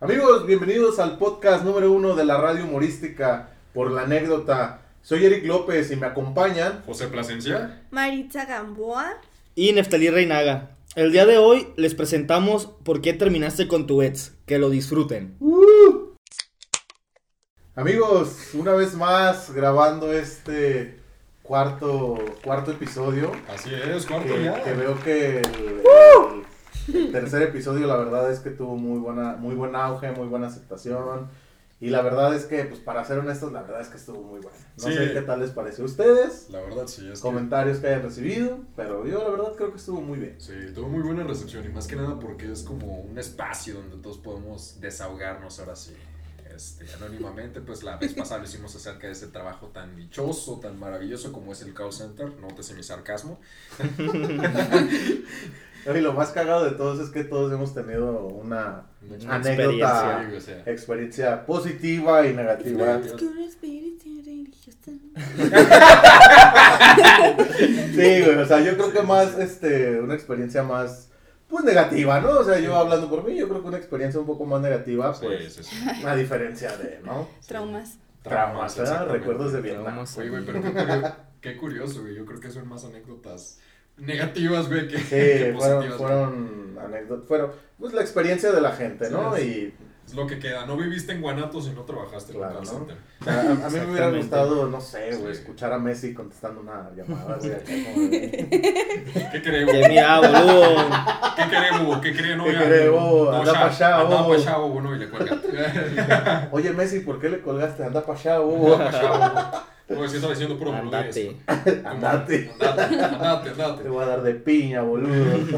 Amigos, bienvenidos al podcast número uno de la radio humorística por la anécdota. Soy Eric López y me acompañan. José Plasencia. Maritza Gamboa. Y Neftalí Reinaga. El día de hoy les presentamos por qué terminaste con tu ex. Que lo disfruten. Amigos, una vez más grabando este cuarto, cuarto episodio. Así es, cuarto Que, ya. que veo que el, el- el tercer episodio la verdad es que tuvo muy buena, muy buen auge, muy buena aceptación. Y la verdad es que, pues para ser honestos, la verdad es que estuvo muy bueno. No Sí. sé qué tal les pareció a ustedes, La verdad sí, es que... comentarios que hayan recibido, pero yo la verdad creo que estuvo muy bien. Sí, tuvo muy buena recepción y más que nada porque es como un espacio donde todos podemos desahogarnos ahora sí. Este, anónimamente, pues la vez pasada lo hicimos acerca de ese trabajo tan dichoso, tan maravilloso como es el call center, nótese mi sarcasmo. Y lo más cagado de todos es que todos hemos tenido una Una anécdota, Sí, o sea, experiencia positiva y negativa. Negativa. Que un espíritu religioso. Sí, güey, o sea, yo creo que más, este, una experiencia más, pues negativa, ¿no? O sea, yo hablando por mí, yo creo que una experiencia un poco más negativa, pues, sí, sí. a diferencia de, ¿no? Traumas. Traumas, ¿verdad? exactamente. Recuerdos de Vietnam. Traumas. Oye, güey, pero qué curioso, güey. Yo creo que son más anécdotas negativas, güey, que, Sí, que fueron, fueron anécdotas, fueron, pues, la experiencia de la gente, ¿no? Sí, Y, Es lo que queda. No viviste en Guanatos y no trabajaste en Claro, call ¿no? center. o sea, a, a mí me hubiera gustado, no sé, güey, Sí. escuchar a Messi contestando una llamada, güey, ¿Qué queremos? Que mira, boludo. ¿Qué queremos? ¿Qué queremos? ¿Qué queremos? Anda ya, pa' allá, Anda bobo. pa' allá, bobo, no, y le cuelga. Oye, Messi, ¿por qué le colgaste? Anda para allá, Anda allá, bobo. Como si estaba diciendo puro Andate. Andate. Andate, andate, Te voy a dar de piña, boludo.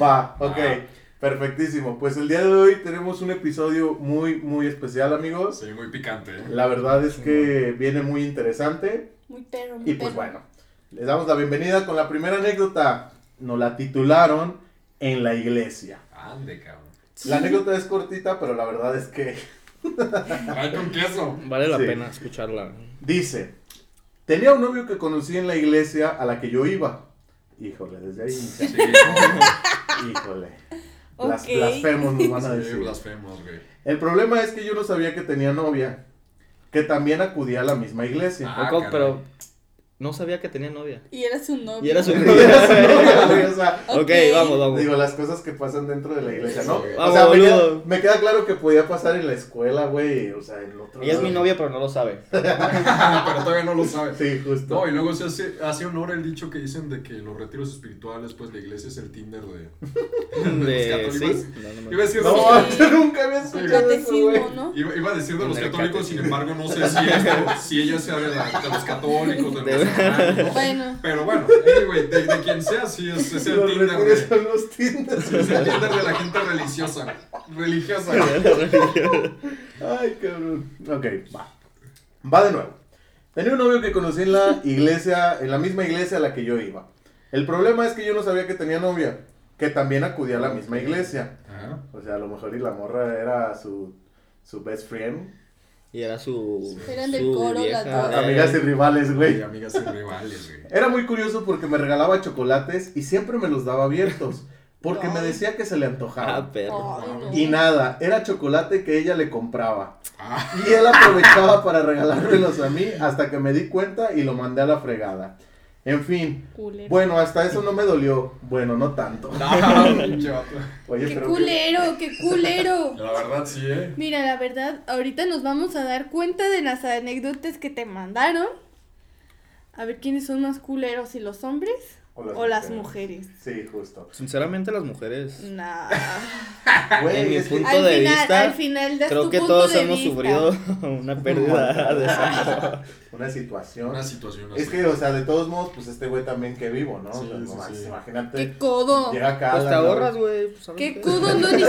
Va, ok. Ah. Perfectísimo. Pues el día de hoy tenemos un episodio muy, muy especial, amigos. Sí, muy picante, ¿eh? La verdad es que viene muy interesante. Muy perro, muy Y pues perro. bueno, les damos la bienvenida con la primera anécdota. Nos la titularon en la iglesia. Ande, cabrón. La anécdota es cortita, pero la verdad es que Ay, con queso. Vale la Sí. pena escucharla. dice, tenía un novio que conocí en la iglesia a la que yo iba. Híjole, desde ahí, Sí, híjole. Blas- Ok. Blasfemos nos van a sí, decir. blasfemos, güey. El problema es que yo no sabía que tenía novia, que también acudía a la misma iglesia. Ah, pero no sabía que tenía novia. Y era su novio. Y era su Y era su novia, güey, o sea, Ok, Ok. vamos, vamos. digo, las cosas que pasan dentro de la iglesia, ¿no? Sí, O sea, me queda, me queda claro que podía pasar en la escuela, güey, o sea, en otro Ella es mi novia, pero no lo sabe. pero todavía no lo sabe. Sí, justo. No, y luego se hace, hace honor el dicho que dicen de que los retiros espirituales, pues la iglesia es el Tinder de, de De, los ¿sí? católicos. Me- Iba a decir de No, los Sí. nunca había escuchado eso, güey. ¿no? Iba, iba a decir de los católicos, sin embargo, no sé si, esto, si ella sea de, la- de los católicos, de los. Bueno, Pero bueno, anyway, de, de quien sea, sí es, es el Los Tinder de, son los Tinders. es el Tinder de la gente religiosa. Religiosa. Ay, cabrón. Ok, va. Va de nuevo. Tenía un novio que conocí en la iglesia, en la misma iglesia a la que yo iba. El problema es que yo no sabía que tenía novia, que también acudía a la misma iglesia. Ajá. O sea, a lo mejor y la morra era su, su best friend. Y era su. Eran del coro, vieja. las dos. Amigas y rivales, Y güey. amigas y rivales, güey. Era muy curioso porque me regalaba chocolates y siempre me los daba abiertos. Porque me Ay. decía que se le antojaba. Ah, perro. ay, no. Y nada, era chocolate que ella le compraba. Ah, Y él aprovechaba para regalármelos a mí hasta que me di cuenta y lo mandé a la fregada. En fin, Culero. bueno, hasta eso no me dolió. Bueno, no tanto. no. Oye, ¡Qué pero culero! ¡Qué culero! La verdad, sí, eh. Mira, la verdad, ahorita nos vamos a dar cuenta de las anécdotas que te mandaron. A ver quiénes son más culeros, si los hombres o las mujeres. Sí, justo. Sinceramente, las mujeres. Nah. Güey, En mi punto al, de final, vista, al final Creo tu que punto todos de hemos vista. sufrido una pérdida de sangre. una situación. Una situación así. Es que, o sea, de todos modos, pues este güey también que vivo, ¿no? Sí, O sea, sí, sí. Imagínate. ¡Qué codo! Llega acá. Pues te ahorras, güey. pues, ¿sabes ¡Qué qué? codo! No, ni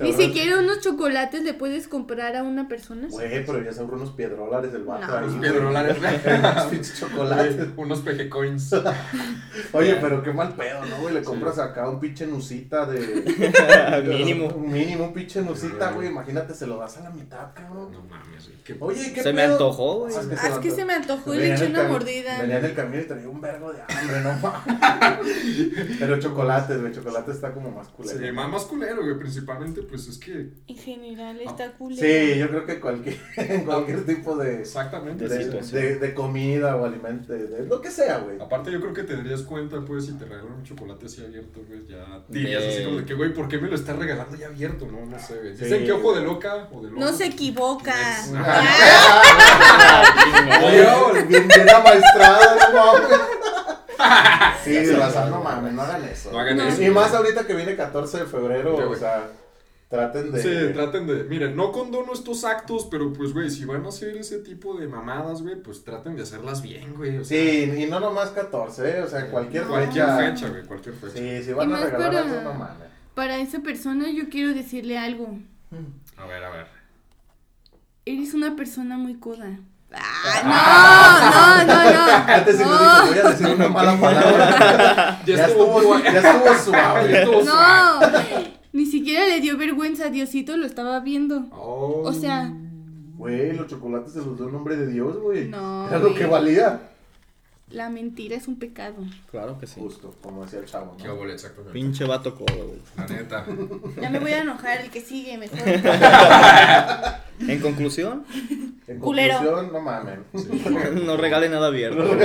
ni siquiera unos chocolates le puedes comprar a una persona. Güey, pero ya son unos piedrolares el vato No. ahí. Unos güey. piedrolares. Unos pinches chocolates. Unos peje coins. Oye, pero qué mal pedo, ¿no, güey? Le compras acá un pinche nusita de. Mínimo. Un mínimo, un pinche nusita, güey. Imagínate, se lo das a la mitad, cabrón. No mames, güey. ¿Qué- Oye, ¿qué Se me antojó, güey. Ah, Ah, es que se me antojó y le eché una mordida. Venía en el camino y traía un vergo de hambre, no mames. Pero chocolates, güey. Chocolate está como más culero. Sí, más, más culero, güey. Principalmente, pues es que. En general está cool. Sí, yo creo que cualquier, en cualquier tipo de, Exactamente. de, sí. de- de comida o alimento, de lo que sea, güey. Aparte, yo creo que te darías cuenta, pues, si te regalan un chocolate así abierto, güey, ya dirías así como de que, güey, ¿por qué me lo estás regalando ya abierto? No, no sé, güey. Sí. Dicen que ojo de loca o de loco. No se equivoca. Next. Oye, bien, bien amaestrado, no. Sí, raza, no mames, no hagan eso. No hagan No. eso. Y más ahorita que viene 14 de febrero, Sí, o sea, traten de... Sí, traten de. Miren, no condono estos actos, pero pues, güey, si van a hacer ese tipo de mamadas, güey, pues traten de hacerlas bien, güey. O sea, Sí, y no nomás 14, ¿eh? o sea, cualquier Cualquier fecha. fecha, güey, cualquier fecha. Sí, si van Y a regalar para- algo, no mames. Para esa persona yo quiero decirle algo. A ver, a ver. Eres una persona muy coda. Ah, no, no, no, no. Antes dijo, voy a decir una mala palabra. Ya estuvo ya estuvo suave. Ya estuvo suave. No. Ni siquiera le dio vergüenza. Diosito lo estaba viendo. Oh. O sea, Güey, los chocolates se los dio en nombre de Dios, güey. No, Era lo que valía. La mentira es un pecado. Claro que sí. Justo, como decía el chavo, Qué ¿no? obole, exactamente. Pinche vato codo, güey. La neta. Ya me voy a enojar. El que sigue, mejor. En conclusión, En Culero. conclusión, no mames. no regale nada abierto.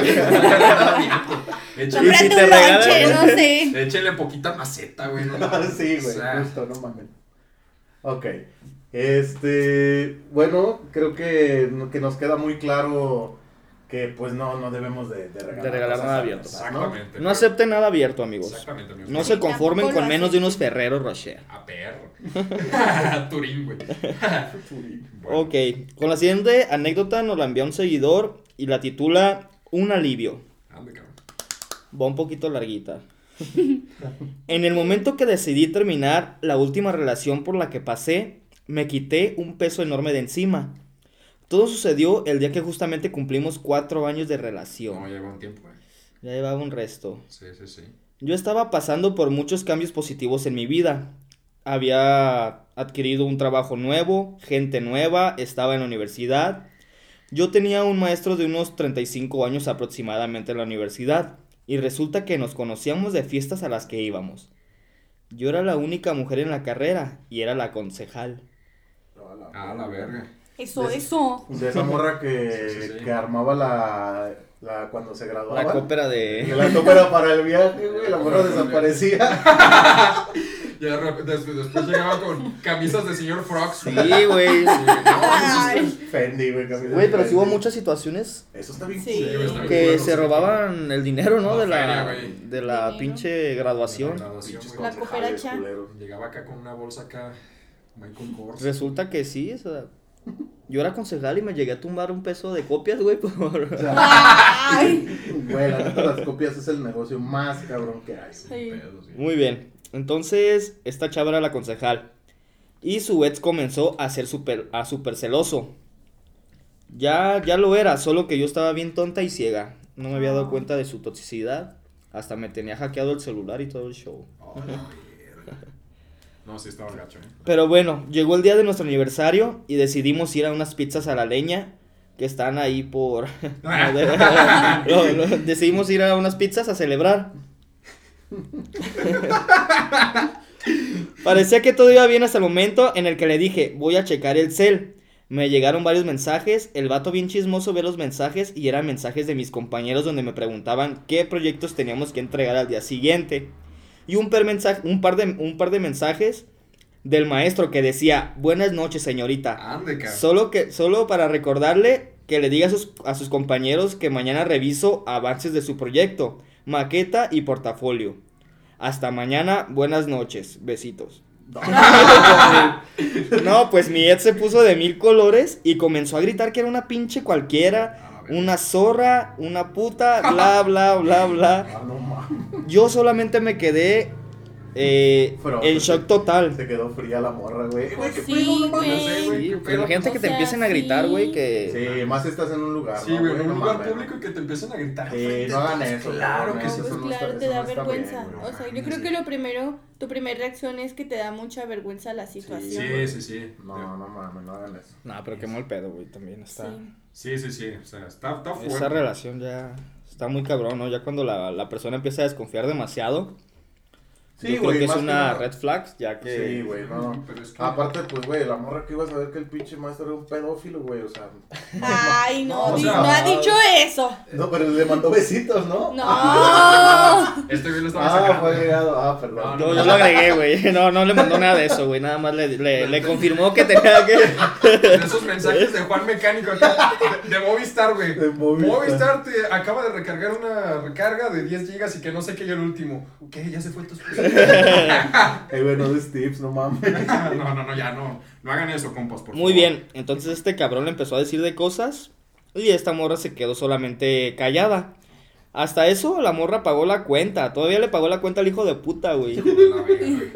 Échale, Y si Cómprate te un regalan- lonche, no sé. échale poquita maceta, güey. No, sí, güey, O sea, justo, no mames. Ok. Este, bueno, creo que, que nos queda muy claro que pues no, no debemos de, de regalar, De regalar cosas nada abierto. ¿no? Exactamente. No acepten nada abierto, amigos. Exactamente, amigos. No se conformen con menos de unos Ferrero Rocher. A perro. Turín, güey. Bueno, Ok, con la siguiente anécdota nos la envía un seguidor y la titula Un alivio. ande, cabrón. Va un poquito larguita. en el momento que decidí terminar la última relación por la que pasé, me quité un peso enorme de encima. Todo sucedió el día que justamente cumplimos cuatro años de No, relación. lleva un tiempo, güey. Ya llevaba un resto. Sí, sí, sí. Yo estaba pasando por muchos cambios positivos en mi vida. Había adquirido un trabajo nuevo, gente nueva, estaba en la universidad. Yo tenía un maestro de unos 35 años aproximadamente en la universidad y resulta que nos conocíamos de fiestas a las que íbamos. Yo era la única mujer en la carrera y era la concejal. Ah, la verga. Eso, De- eso. De esa morra que, Sí, sí, sí. que armaba la, la cuando se graduaba. La cópera de... La cópera para el viaje, güey, la morra desaparecía. Ya después llegaba con camisas de señor Frogs. Sí, güey. Fendi, güey. Güey, pero sí hubo muchas situaciones Eso está bien Sí. culero, güey, está güey. bien. que Bueno, se sí. robaban el dinero, ¿no? De La la, de la Dinero. pinche graduación. La cooperacha. culeros. Llegaba acá con una bolsa acá. Michael Kors. Resulta que sí, o sea, yo era concejal y me llegué a tumbar un peso de copias, güey, por... O sea, Ay. güey, la neta, las copias es el negocio más cabrón que hay. Sí. Muy bien, entonces esta chava era la concejal y su ex comenzó a ser súper a super celoso. Ya, ya lo era, solo que yo estaba bien tonta y ciega. No me había dado cuenta de su toxicidad. Hasta me tenía hackeado el celular y todo el show. Ay. No, sí estaba gacho, ¿eh? Pero bueno, llegó el día de nuestro aniversario y decidimos ir a unas pizzas a la leña que están ahí por... No, no, decidimos ir a unas pizzas a celebrar. Parecía que todo iba bien hasta el momento en el que le dije, voy a checar el cel. Me llegaron varios mensajes, el vato bien chismoso ve los mensajes y eran mensajes de mis compañeros donde me preguntaban qué proyectos teníamos que entregar al día siguiente. Y un, per mensaje, un, par de, un par de mensajes del maestro que decía, buenas noches señorita. Ande. Solo, que, solo para recordarle que le diga a sus, a sus compañeros que mañana reviso avances de su proyecto, maqueta y portafolio. Hasta mañana, buenas noches, besitos. No, pues mi ex se puso de mil colores y comenzó a gritar que era una pinche cualquiera, Una zorra, una puta, bla, bla, bla, bla. Ah, no mames. Yo solamente me quedé Eh, en shock total. Se quedó fría la morra, güey. sí, güey. imagínate que te empiecen a gritar, güey, que... Sí, más estás en un lugar, Sí, güey, en un lugar público y que te empiecen a gritar. Sí, no hagan eso. Claro que sí. Pues claro, te da vergüenza. O sea, yo creo que lo primero, tu primera reacción es que te da mucha vergüenza la situación. Sí, sí, sí. No, no mames, no hagan eso. No, pero qué mal pedo, güey, también está... Sí, sí, sí, o sea, está, está fuerte. Esa relación ya está muy cabrón, ¿no? Ya cuando la, la persona empieza a desconfiar demasiado Sí, güey. Creo que es una red flag, ya que. Sí, güey, no. Pero es que... Aparte, pues, güey, la morra que iba a saber que el pinche maestro era un pedófilo, güey, o sea. Ay, no, no, ha dicho eso. No, pero le mandó besitos, ¿no? No. este güey lo estaba Ah, fue agregado, ah, perdón. No, yo lo agregué, güey. No, no le mandó nada de eso, güey. Nada más le, le, le confirmó que tenía que. Esos mensajes de Juan Mecánico acá, de, Movistar, güey. De Movistar. Movistar te acaba de recargar una recarga de 10 gigas y que no sé qué ya el último. ¿Qué? ¿Ya se fue tu tips, no mames. no, no, no, ya no. No hagan eso, compas, por Muy bien, entonces este cabrón le empezó a decir de cosas y esta morra se quedó solamente callada. Hasta eso la morra pagó la cuenta. Todavía le pagó la cuenta al hijo de puta, güey.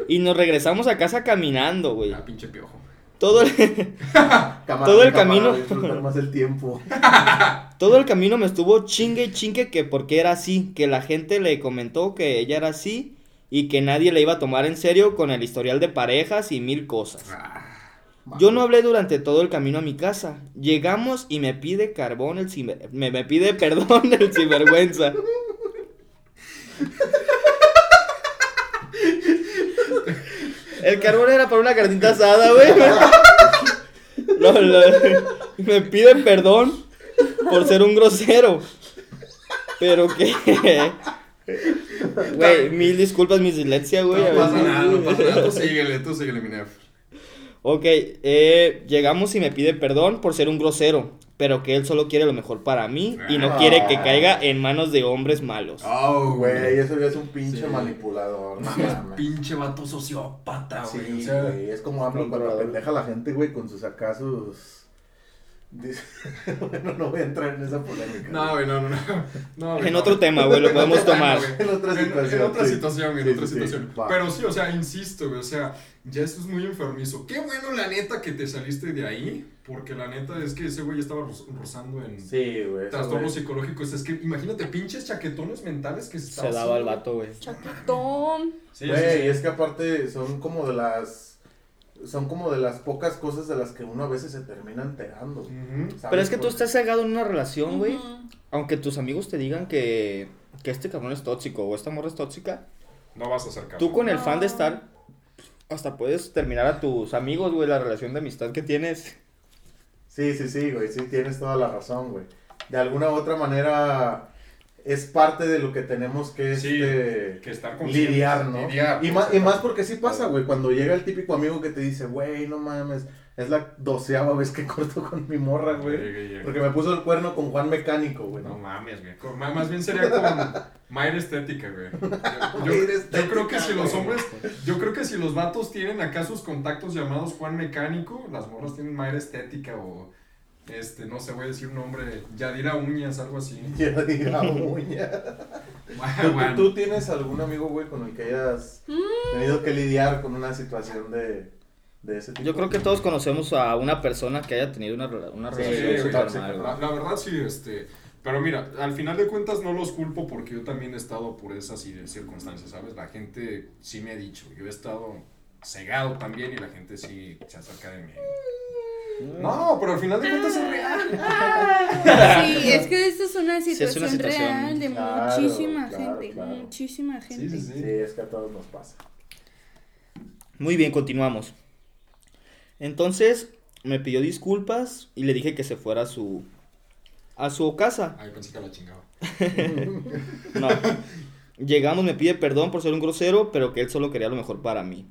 y nos regresamos a casa caminando, güey. Ah, pinche piojo. Todo el, todo el camino. más el tiempo. todo el camino me estuvo chingue y chingue que porque era así. Que la gente le comentó que ella era así y que nadie le iba a tomar en serio con el historial de parejas y mil cosas. Ah, Yo no hablé durante todo el camino a mi casa. Llegamos y me pide carbón el me, me pide perdón el sinvergüenza. El carbón era para una carnita asada, güey. me pide perdón por ser un grosero. Pero que Güey, mil disculpas, mi silencio, güey. No pasa nada, no pasa nada. Tú síguele, tú síguele, mi Ok, eh, llegamos y me pide perdón por ser un grosero, pero que él solo quiere lo mejor para mí y no quiere que caiga en manos de hombres malos. Oh, güey, eso ya es un pinche manipulador. No, pinche vato sociópata, güey. Sí, es como hablo cuando pendeja la gente, güey, con sus bueno, no voy a entrar en esa polémica. No, güey, no, no, no. en otro tema, güey, lo podemos tomar. en otra situación. En, otra situación, en otra situación. Pero sí, o sea, insisto, güey, o sea, ya esto es muy enfermizo. Qué bueno, la neta, que te saliste de ahí. Porque la neta es que ese güey estaba rozando en sí, güey, trastornos psicológicos. Es que imagínate, pinches chaquetones mentales que se, se daba el vato, güey. Chaquetón. Sí, güey, y es que aparte son como de las son como de las pocas cosas de las que uno a veces se termina enterando. Pero es que tú estás cegado en una relación, güey. Aunque tus amigos te digan que, que este cabrón es tóxico o esta morra es tóxica. No vas a acercar. Tú con el fan de estar, hasta puedes terminar a tus amigos, güey, la relación de amistad que tienes. Sí, sí, sí, güey, sí, tienes toda la razón, güey. De alguna u otra manera es parte de lo que tenemos que, este, lidiar, ¿no? y, más, y más porque sí pasa, güey, cuando llega el típico amigo que te dice, güey, no mames, es la doceava vez que corto con mi morra, güey. Porque me puso el cuerno con Juan Mecánico, güey. No, mames, güey. Más bien sería con Mayra Estética, güey. Yo, yo, creo que si los hombres, yo creo que si los vatos tienen acá sus contactos llamados Juan Mecánico, las morras tienen Mayra Estética o este, no sé, voy a decir un nombre, Yadira Uñas, algo así. Yadira Uñas. bueno. ¿Tú, tienes algún amigo, güey, con el que hayas mm. tenido que lidiar con una situación de, de ese tipo? Yo creo que todos conocemos a una persona que haya tenido una, una relación la, la, verdad, sí, este... Pero mira, al final de cuentas no los culpo porque yo también he estado por esas circunstancias, ¿sabes? La gente sí me ha dicho, yo he estado cegado también y la gente sí se acerca de mí. No, pero al final de cuentas es real. Sí, es que esto es una situación, real de muchísima gente. Muchísima gente. Sí, sí, sí. es que a todos nos pasa. Muy bien, continuamos. Entonces me pidió disculpas y le dije que se fuera a su a su casa. Ay, pensé que la chingaba. no. Llegamos, me pide perdón por ser un grosero, pero que él solo quería lo mejor para mí.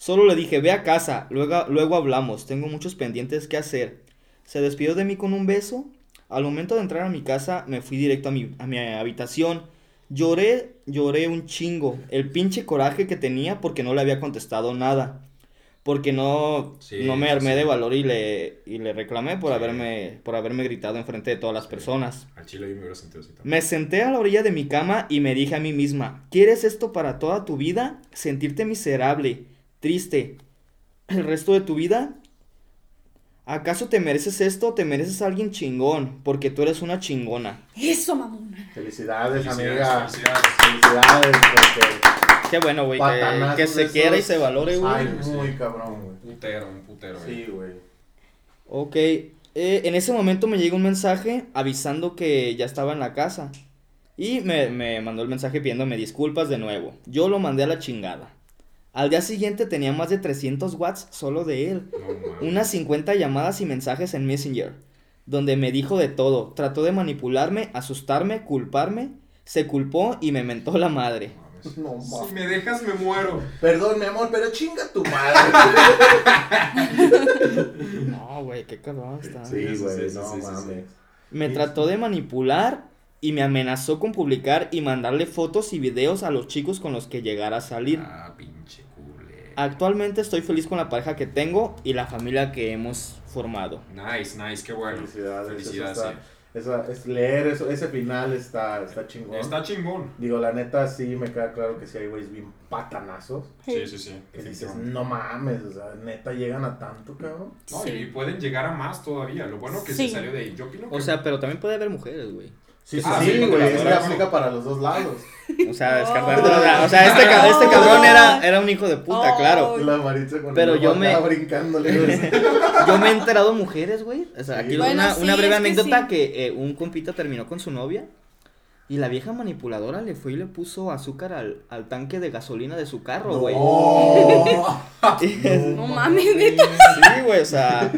Solo le dije, ve a casa, luego, luego hablamos, tengo muchos pendientes que hacer. Se despidió de mí con un beso. Al momento de entrar a mi casa, me fui directo a mi, a mi habitación. Lloré, lloré un chingo. El pinche coraje que tenía porque no le había contestado nada. porque no, Sí, no me armé sí. de valor y le, y le reclamé por, haberme, por haberme gritado enfrente de todas las personas. Al chile yo me hubiera sentido así también. Me senté a la orilla de mi cama y me dije a mí misma, ¿quieres esto para toda tu vida? ¿Sentirte miserable, triste, el resto de tu vida? ¿Acaso te mereces esto? ¿Te mereces a alguien chingón? Porque tú eres una chingona. Eso, mamona. Felicidades, Felicidades, amiga. felicidades. Felicidades, porque Qué bueno, güey, que, se esos- quiera y se valore, güey. Ay, muy cabrón, güey. Putero, un putero. güey. Sí, güey. Ok, eh, en ese momento me llegó un mensaje avisando que ya estaba en la casa. Y me, me mandó el mensaje pidiéndome disculpas de nuevo. Yo lo mandé a la chingada. Al día siguiente tenía más de 300 watts solo de él. No. Unas 50 llamadas y mensajes en Messenger. Donde me dijo de todo. Trató de manipularme, asustarme, culparme. Se culpó y me mentó la madre. Mames. No, Si mames. me dejas, me muero. Perdón, mi amor, pero chinga tu madre. No, güey, qué cabrón está. sí, güey, sí, no sí, sí, sí. mames. Me trató de manipular y me amenazó con publicar y mandarle fotos y videos a los chicos con los que llegara a salir. Ah, pinche. Actualmente estoy feliz con la pareja que tengo y la familia que hemos formado. Nice, nice, qué bueno. Felicidades. Felicidades, eso está- esa- es leer eso, ese final está, está chingón. Está chingón. Digo, la neta sí me queda claro que sí hay güeyes bien patanazos. Sí, sí, sí. Que dices, no mames, o sea, neta llegan a tanto, cabrón. No, Sí. y pueden llegar a más todavía. Lo bueno que Sí. se salió de ahí. Yo opino que. O sea, pero también puede haber mujeres, güey. Sí, sí, Ah, sí, sí, güey, es que aplica para los dos lados. O sea, Oh. descartando. o sea, o sea, este, este cabrón era, era un hijo de puta, Oh. claro. La Maritza con Pero el yo me- brincándole. güey. Yo me he enterado mujeres, güey. O sea, Sí. aquí Bueno, una, sí, una breve que anécdota sí. que eh, un compita terminó con su novia. Y la vieja manipuladora le fue y le puso azúcar al, al tanque de gasolina de su carro, güey. No. No mames, neta. Sí, güey, o sea,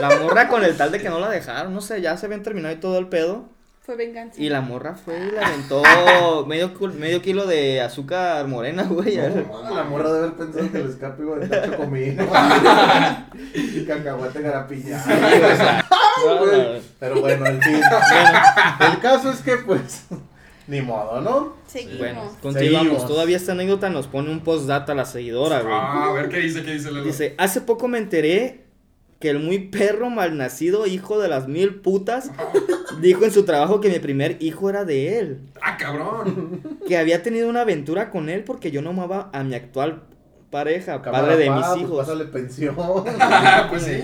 la morra con el tal de que no la dejaron, no sé, ya se habían terminado y todo el pedo. Fue venganza. Y la morra fue y le aventó medio, medio kilo de azúcar morena, güey. No, la morra de haber pensado que el escape iba a estar chocomino. y cacahuate garapilla. No, no, Pero bueno, en fin. El caso es que, pues, ni modo, ¿no? Seguimos. Bueno, continuamos. Seguimos. Todavía esta anécdota nos pone un postdata a la seguidora, güey. Ah, a ver qué dice, qué dice Lelo. Dice, hace poco me enteré que el muy perro malnacido hijo de las mil putas dijo en su trabajo que mi primer hijo era de él. Ah, cabrón. Que había tenido una aventura con él porque yo no amaba a mi actual pareja, padre de pa, mis pues, hijos. Pásale pensión. Pues sí.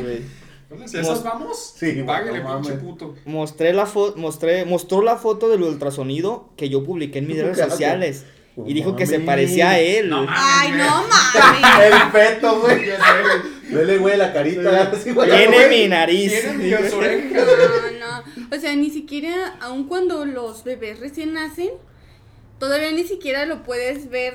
Entonces, esas Mos- vamos, Sí, páguele, no pinche mames. puto. Mostré la foto, mostré, mostró la foto del ultrasonido que yo publiqué en mis redes sociales. Oh, Y dijo que se parecía a él. No mames. Ay, no mames. El feto, güey. Vele, güey, la carita. güey, Tiene güey. mi nariz. Tiene mis orejas. No, no. O sea, ni siquiera, aun cuando los bebés recién nacen, todavía ni siquiera lo puedes ver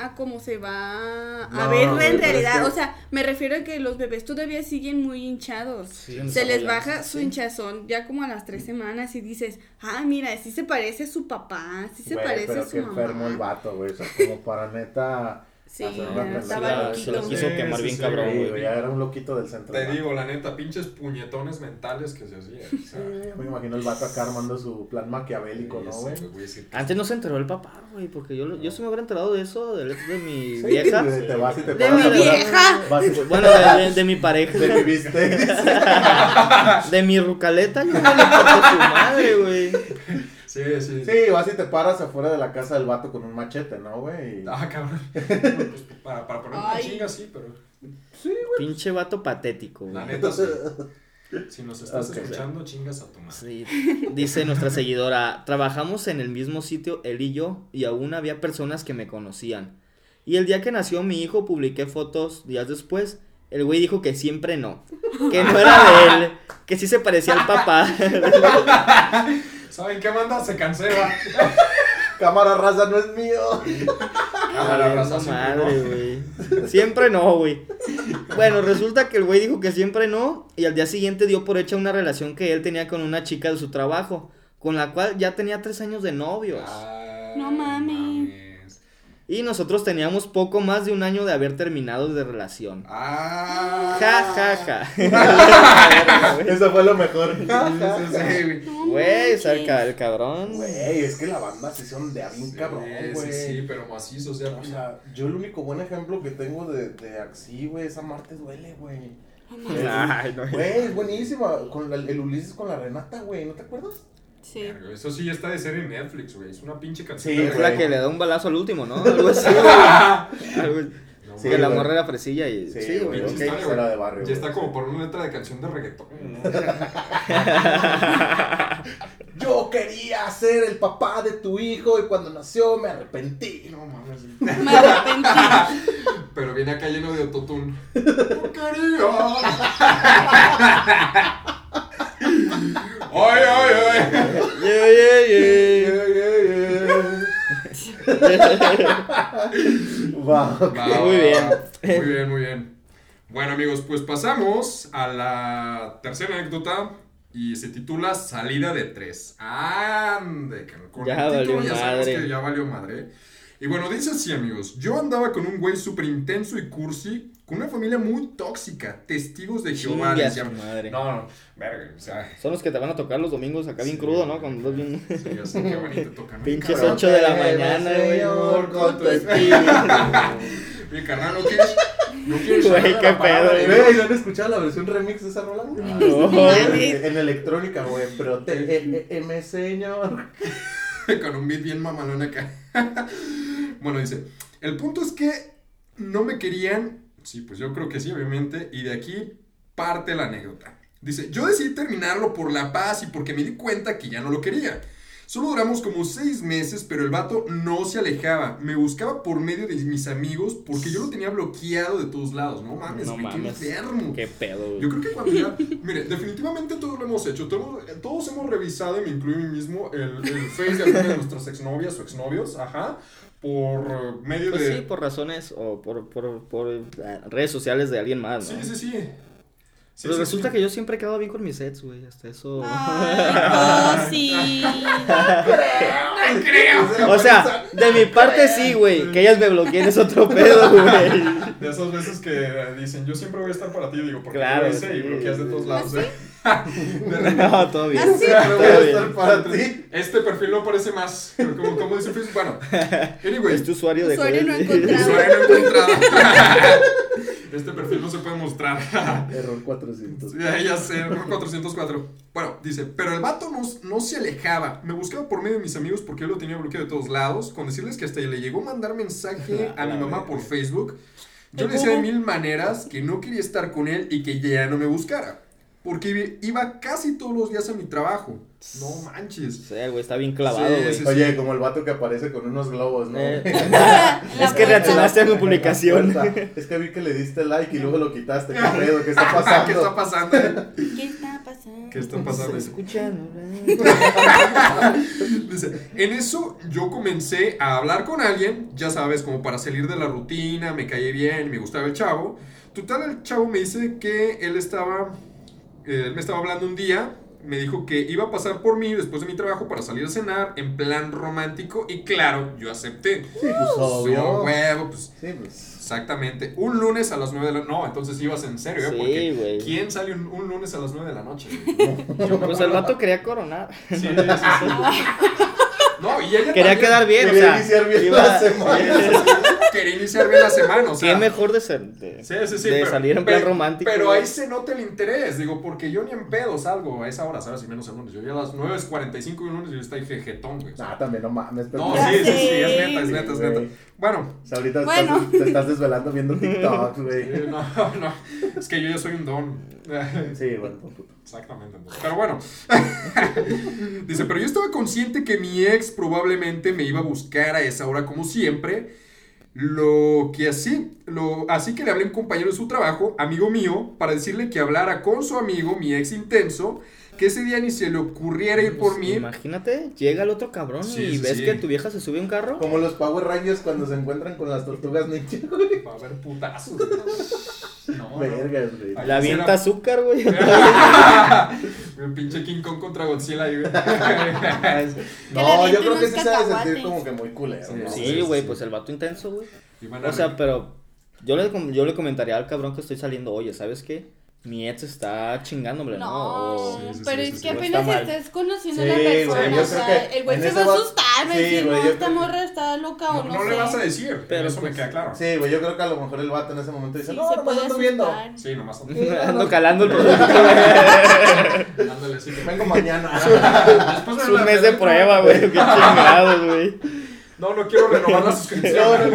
a cómo se va a No, ver en realidad. O sea, me refiero a que los bebés todavía siguen muy hinchados. Siguen se les baja su sí. hinchazón ya como a las tres semanas y dices, ah, mira, sí se parece a su papá, sí se Güey, parece pero a su qué enfermo el mamá. vato, güey. O sea, como para neta. Sí, estaba. Se lo loquito. quiso Sí, quemar sí, bien sí, cabrón, güey. ya era un loquito del centro. Te ¿no? digo, la neta, pinches puñetones mentales que se hacían. O sea, Sí, me imagino el vato acá armando su plan maquiavélico, ¿no, sí, güey? Antes no se enteró el papá, güey, porque yo, yo sí me hubiera enterado de eso, de, de mi vieja. güey, te vas y te De mi vieja. Vas y- Bueno, de, de- de mi pareja. De mi bistec. De mi rucaleta, yo no le su madre, güey. Sí, sí. Sí, vas y te paras afuera de la casa del vato con un machete, ¿no, güey? Y- Ah, cabrón. Pues, para, para poner una Ay. chinga, sí, pero. Pinche vato patético, La güey. neta, sí. Si nos estás escuchando, chingas a tu madre. Sí, dice nuestra seguidora, trabajamos en el mismo sitio él y yo y aún había personas que me conocían. Y el día que nació mi hijo publiqué fotos días después. El güey dijo que siempre no, que no era de él, que sí se parecía al papá. ¿Saben qué manda? Se cancela. Cámara raza no es mío. Ay, raza no siempre madre, güey. Siempre no, güey. Bueno, resulta que el güey dijo que siempre no y al día siguiente dio por hecha una relación que él tenía con una chica de su trabajo, con la cual ya tenía tres años de novios. Ah, No mames. Y nosotros teníamos poco más de un año de haber terminado de relación. Ah. Ja, ja, ja. Eso fue lo mejor. Güey, o sea, el, ca- el cabrón. Güey, es que la banda se son de bien cabrón, güey. sí, sí, pero macizo, o sea, O sea, yo el único buen ejemplo que tengo de, de así, güey, es Amarte duele, güey. Ay, no. Güey, es buenísima. Con la- el Ulises con la Renata, güey, ¿no te acuerdas? Sí. Verga, Eso sí ya está de serie en Netflix, güey. Es una pinche canción. Sí, Es la que le da un balazo al último, ¿no? Algo así, güey. No, Sí, que la morra era fresilla y. Sí, Sí, güey, güey, ok. pinche historia, era güey. de barrio, Ya está como por una letra de canción de reggaetón. ¿no? Yo quería ser el papá de tu hijo y cuando nació me arrepentí. No mames. Me arrepentí. Pero viene acá lleno de autotune. Yo quería. Ay, ay, ay. Yeah, yeah, yeah. Va, ok. Va, Muy va, bien. va. Muy bien, muy bien. Bueno, amigos, pues pasamos a la tercera anécdota y se titula Salida de tres. Ande, con Ya el título valió ya sabemos madre. que ya valió madre. Y bueno, dice así, amigos. Yo andaba con un güey súper intenso y cursi, con una familia muy tóxica, testigos de Jehová. Madre. No, no, verga, o sea. Son los que te van a tocar los domingos acá bien Sí, crudo, ¿no? Cuando andas bien. Sí, ya sé qué bonito tocan. Pinches Cabrón. ocho de la mañana, güey. Señor, con tu espíritu. Mi carnal, ¿no quieres? ¿No quieres Güey, qué pedo, güey. ¿no han escuchado la versión remix de esa rola? No. En electrónica, güey. Protégeme, señor. con un beat bien mamalón acá. bueno, dice, el punto es que no me querían, sí, pues yo creo que sí, obviamente, y de aquí parte la anécdota. Dice, yo decidí terminarlo por la paz y porque me di cuenta que ya no lo quería. Solo duramos como seis meses, pero el vato no se alejaba. Me buscaba por medio de mis amigos porque yo lo tenía bloqueado de todos lados. No mames, No güey, qué enfermo. Qué pedo, güey. Yo creo que cuando ya. Mire, definitivamente todos lo hemos hecho. Todos, todos hemos revisado, y me incluyo a mí mismo, el, el face de alguna de nuestras exnovias o exnovios, ajá, por medio Pues de. sí, por razones o por, por, por eh, redes sociales de alguien más, sí, sí. Sí, Pero sí, resulta sí. que yo siempre he quedado bien con mis sets, güey. Hasta eso. Ay, no, sí. ¡No creo! O sea, de mi parte sí, güey. Que ellas me bloqueen es otro pedo, güey. De esas veces que dicen, yo siempre voy a estar para ti, digo, porque Claro, lo hice y sí, bloqueas de todos ¿Ah, lados. ¿eh? No, todo bien. ¿Ah, sí? Siempre voy a Todo estar bien. para ti. Este perfil no parece más. pero Como, como dice Facebook. Bueno, anyway. Este usuario de Usuario no encontrado. Usuario no encontrado. Este perfil no se puede mostrar. Error 400. Ya, ya sé, error 404. Bueno, dice, pero el vato no, no se alejaba. Me buscaba por medio de mis amigos porque yo lo tenía bloqueado de todos lados. Con decirles que hasta le llegó a mandar mensaje a mi mamá por Facebook. Yo le decía de mil maneras que no quería estar con él y que ya no me buscara. Porque iba casi todos los días a mi trabajo. No O manches. sea, güey, está bien clavado, Sí, güey. sí, Oye, como el vato que aparece con unos globos, ¿no? Eh, es que reaccionaste a mi publicación. Es que vi que le diste like y luego lo quitaste. ¿Qué pedo? ¿Qué está ¿Qué está pasando? pasando? ¿Qué está pasando? ¿Qué está pasando? Se escuchan. Dice, en eso yo comencé a hablar con alguien, ya sabes, como para salir de la rutina, me caí bien, me gustaba el chavo. Total, el chavo me dice que él estaba, él me estaba hablando un día, me dijo que iba a pasar por mí después de mi trabajo para salir a cenar en plan romántico y claro, yo acepté. Sí, pues Sí, obvio. huevo, pues Sí, pues. exactamente. Un lunes a las 9 de la noche. No, entonces ibas en serio, ¿eh? Sí, Porque güey. ¿quién sale un, un lunes a las 9 de la noche? Pues el vato quería coronar. Sí, sí, sí. No, y ella Quería también quedar bien, o Quería sea. iniciar bien iba- la semana. quería iniciar bien la semana, o sea. Qué mejor de ser. De, Sí, sí, sí. de pero- salir en plan pero- romántico. Pero ahí se nota el interés, digo, porque yo ni en pedo salgo a esa hora, ¿sabes? Y menos el lunes. Yo ya a las 9.45 y el lunes yo estoy jejetón, güey. Ah, también no mames. No, sí, sí, sí, es neta, es neta, es neta. Bueno, O sea, ahorita Bueno. estás, te estás desvelando viendo TikToks, güey. no, no, es que yo ya soy un don. Sí, bueno, puto. Exactamente. Pero bueno. Dice, pero yo estaba consciente que mi ex probablemente me iba a buscar a esa hora como siempre. Lo que así, lo, así que le hablé a un compañero de su trabajo, amigo mío, para decirle que hablara con su amigo, mi ex intenso, que ese día ni se le ocurriera ir por Pues, mí. Imagínate, llega el otro cabrón Sí, y sí, ves sí. que tu vieja se sube a un carro. Como los Power Rangers cuando se encuentran con las tortugas ninja. Va a haber putazos. No, Vergas, güey. Le avienta era- azúcar, güey. El pinche King Kong contra Godzilla ahí, güey. Le No, yo creo que sí se ha de sentir como que muy culero, Sí, ¿no? Sí, güey, pues el vato intenso, güey. O sea, pero yo le, com- yo le comentaría al cabrón que estoy saliendo, oye, ¿sabes qué? Mi ex está chingándome, ¿no? No, O- Sí, sí, pero sí, es sí, que sí. apenas Está estás conociendo Sí, a la güey, persona. yo o creo sea, que el güey se va a va- asustar, Sí, decir, güey, no, esta creo- morra está loca o No, no, no sé. le vas a decir, Pero eso me pues- queda claro. Sí, güey, yo creo que a lo mejor el vato en ese momento dice, Sí, no, se nomás puede ando viendo. Sí, nomás Ando calando el producto. Ándale, sí. Vengo mañana. Después Es de un mes de prueba, güey. Qué chingados, güey. No, no quiero renovar la suscripción.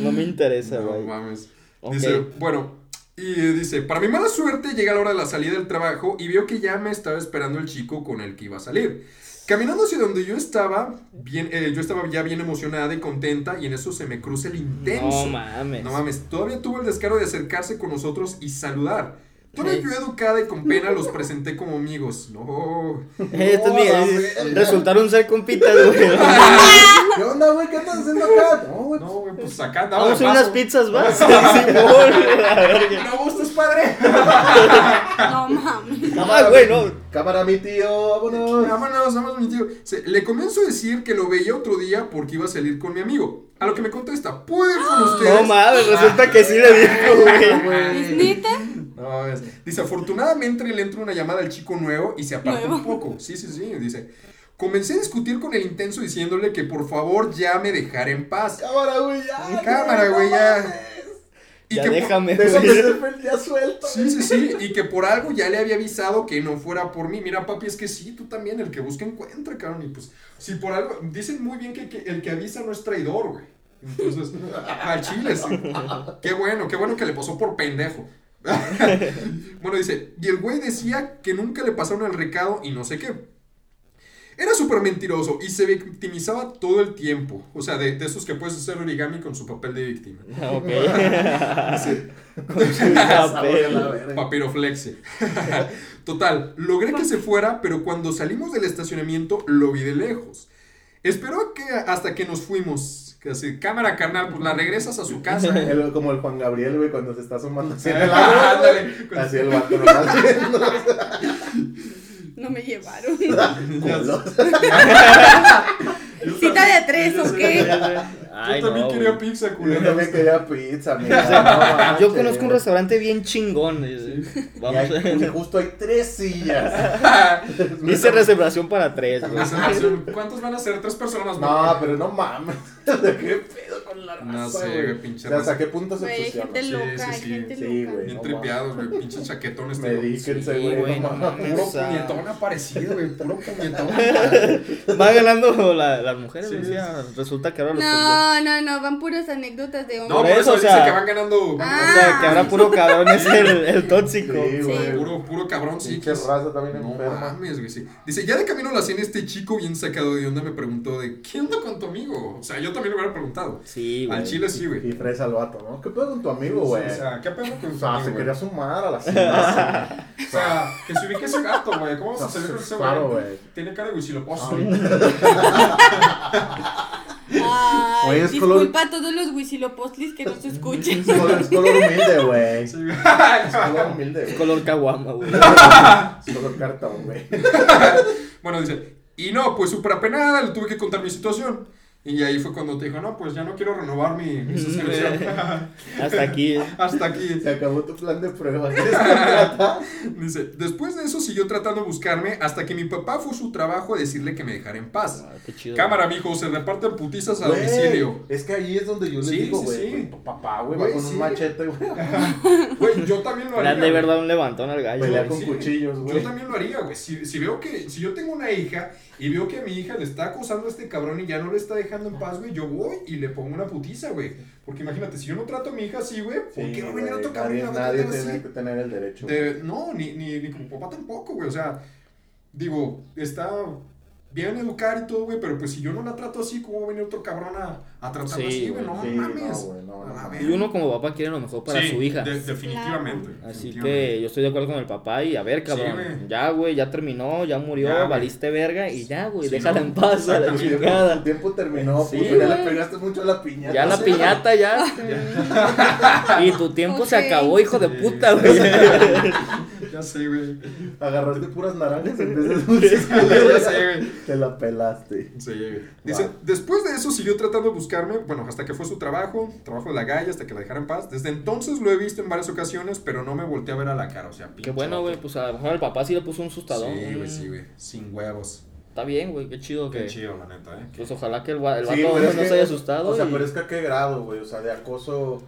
No me interesa, No güey. mames. Ok. Dice, bueno, y dice, para mi mala suerte llega la hora de la salida del trabajo y vio que ya me estaba esperando el chico con el que iba a salir. Caminando hacia donde yo estaba, bien, eh, yo estaba ya bien emocionada y contenta y en eso se me cruza el intenso. No mames. No mames, todavía tuvo el descaro de acercarse con nosotros y saludar. Sí. yo educada y con pena los presenté como amigos. No. Este es mi. Resultaron ser compitas, güey. ¿Qué onda, güey? ¿Qué estás haciendo acá? No, güey. No, güey, pues acá andaba Vamos a unas pizzas, va. Sí. ¿No gustas, padre? No mames. Ah, güey, no. Cámara, mi tío, vámonos. Vámonos, vámonos, mi tío. Se- le comienzo a decir que lo veía otro día porque iba a salir con mi amigo. A lo que me contesta, ¿puedo ir con ustedes? No mames, resulta que sí le dijo, güey. ¿Es neta? No, es- dice, afortunadamente le entra una llamada al chico nuevo y se aparta un poco. Sí, sí, sí, dice. Comencé a discutir con el intenso diciéndole que por favor ya me dejara en paz. Cámara, güey, ya. Cámara, güey, ya. Y Ya que por- déjame, Déjame ser feliz, ya suelto. Sí, sí, sí, y que por algo ya le había avisado que no fuera por mí. Mira, papi, es que sí, tú también, el que busca encuentra, cabrón. Y pues, si por algo, dicen muy bien que, que el que avisa no es traidor, güey. Entonces, al chile, sí. Qué bueno, qué bueno que le pasó por pendejo. bueno, dice, y el güey decía que nunca le pasaron el recado y no sé qué. Era súper mentiroso y se victimizaba todo el tiempo. O sea, de, de esos que puedes hacer origami con su papel de víctima. Ok. La papel. verga. Papiroflexia. Total, logré que se fuera, pero cuando salimos del estacionamiento lo vi de lejos. Esperó que hasta que nos fuimos. Que así, cámara carnal, pues la regresas a su casa. El- como el Juan Gabriel, güey, cuando se está asomando así en Ah, el agua. ándale. güey. Así el vato nomás. No me llevaron. Yo Cita de tres, yo ¿o sé, qué? Ay, Yo también no, quería güey. pizza, Yo culero. también quería pizza, no manches. Yo conozco un restaurante bien chingón. Y Vamos hay- a justo hay tres sillas. Dice reservación para tres, güey. ¿Cuántos van a ser? Tres personas, No, pero no mames. ¿De qué pedo con la raza, No sé, güey? güey, pinche raza. ¿hasta qué punto se Güey, obsesiona? gente Sí, loca, sí, sí. gente Sí, loca. güey. Bien no tripeados, güey. Pinches chaquetones. Me tío. díquense, Sí, güey. güey, no no. Puro puñetón aparecido, güey. Puro puñetón. Va ganando la- las mujeres, Sí, decía. Resulta que ahora los No, no, no, van puras anécdotas de No, hombres. por Por eso, o dice sea- que van ganando. O sea, que ahora puro cabrón es el, el tóxico. Sí, güey. Puro, puro cabrón, sí. Pinche que es- raza también No enferma. mames, güey, sí. Dice, ya de camino a la cena, este chico bien sacado de onda me preguntó de, ¿qué onda con tu amigo? O sea, yo también le hubiera preguntado. Sí, güey. Al chile sí, güey. Y fresa al vato, ¿no? ¿Qué pedo con tu amigo, Sí, güey? O sea, ¿qué pedo con O tu sea, amigo, se güey? quería sumar a la cena. O sea, que se ubique ese gato, güey. ¿Cómo vamos a salir con ese güey? Claro, güey. Tiene cara de huisiloposo. Ay, Oye, es disculpa color- a todos los huisilopostlis que nos escuchen. Es color, es color humilde, güey. Sí. Es color humilde, Es color caguama, güey. Es color cartón, güey. Bueno, dice, y no, pues súper apenada, le tuve que contar mi situación. Y ahí fue cuando te dijo, no, pues ya no quiero renovar mi, mi suscripción. Hasta aquí. Hasta aquí. Se acabó tu plan de prueba. Dice, después de eso siguió tratando de buscarme hasta que mi papá fue a su trabajo a decirle que me dejara en paz. Ah, qué chido. Cámara, mijo, se reparten putizas a Güey, domicilio. Es que ahí es donde yo le Sí, digo, sí, güey. sí. tu Papá, güey, va con sí. un machete, güey. Güey, yo también lo Le haría. han de güey. verdad un levantón al gallo. Pelea con Sí, cuchillos, Yo güey. también lo haría, güey. Si, si veo que, si yo tengo una hija y veo que a mi hija le está acosando a este cabrón y ya no le está dejando en paz, güey, yo voy y le pongo una putiza, güey. Porque imagínate, si yo no trato a mi hija así, güey, ¿por qué va a venir otro cabrón y nadie, la va a nadie tratar tiene así? que tener el derecho. De- no, ni, ni, ni como papá tampoco, güey. O sea, digo, está. Bien educar y todo, güey, pero pues si yo no la trato así, ¿cómo va a venir otro cabrón a, a tratarla así, güey? No mames. y uno como papá quiere lo mejor para su hija. definitivamente. Así que yo estoy de acuerdo con el papá y a ver, cabrón, ya, güey, ya terminó, ya murió, valiste verga y ya, güey, déjala en paz a la chingada. El tiempo terminó, pues, ya le pegaste mucho a la piñata. Ya la piñata, ya. y tu tiempo se acabó, hijo de puta, güey. Ya sé, güey. Agarraste puras naranjas en vez de dulces. ya sé, güey. Te la pelaste. Sí, güey. Dice, después de eso siguió tratando de buscarme, bueno, hasta que fue su trabajo, trabajo de la galla, hasta que la dejara en paz. Desde entonces lo he visto en varias ocasiones, pero no me volteé a ver a la cara, o sea, Qué bueno, güey, pues a lo mejor el papá sí le puso un sustadón. Sí, güey, sí, güey. Sin huevos. Está bien, güey, qué chido qué que. Qué chido, la neta, eh. Pues ojalá que el, el vato no se haya asustado. O sea, pero es que a qué grado, güey, o sea, de acoso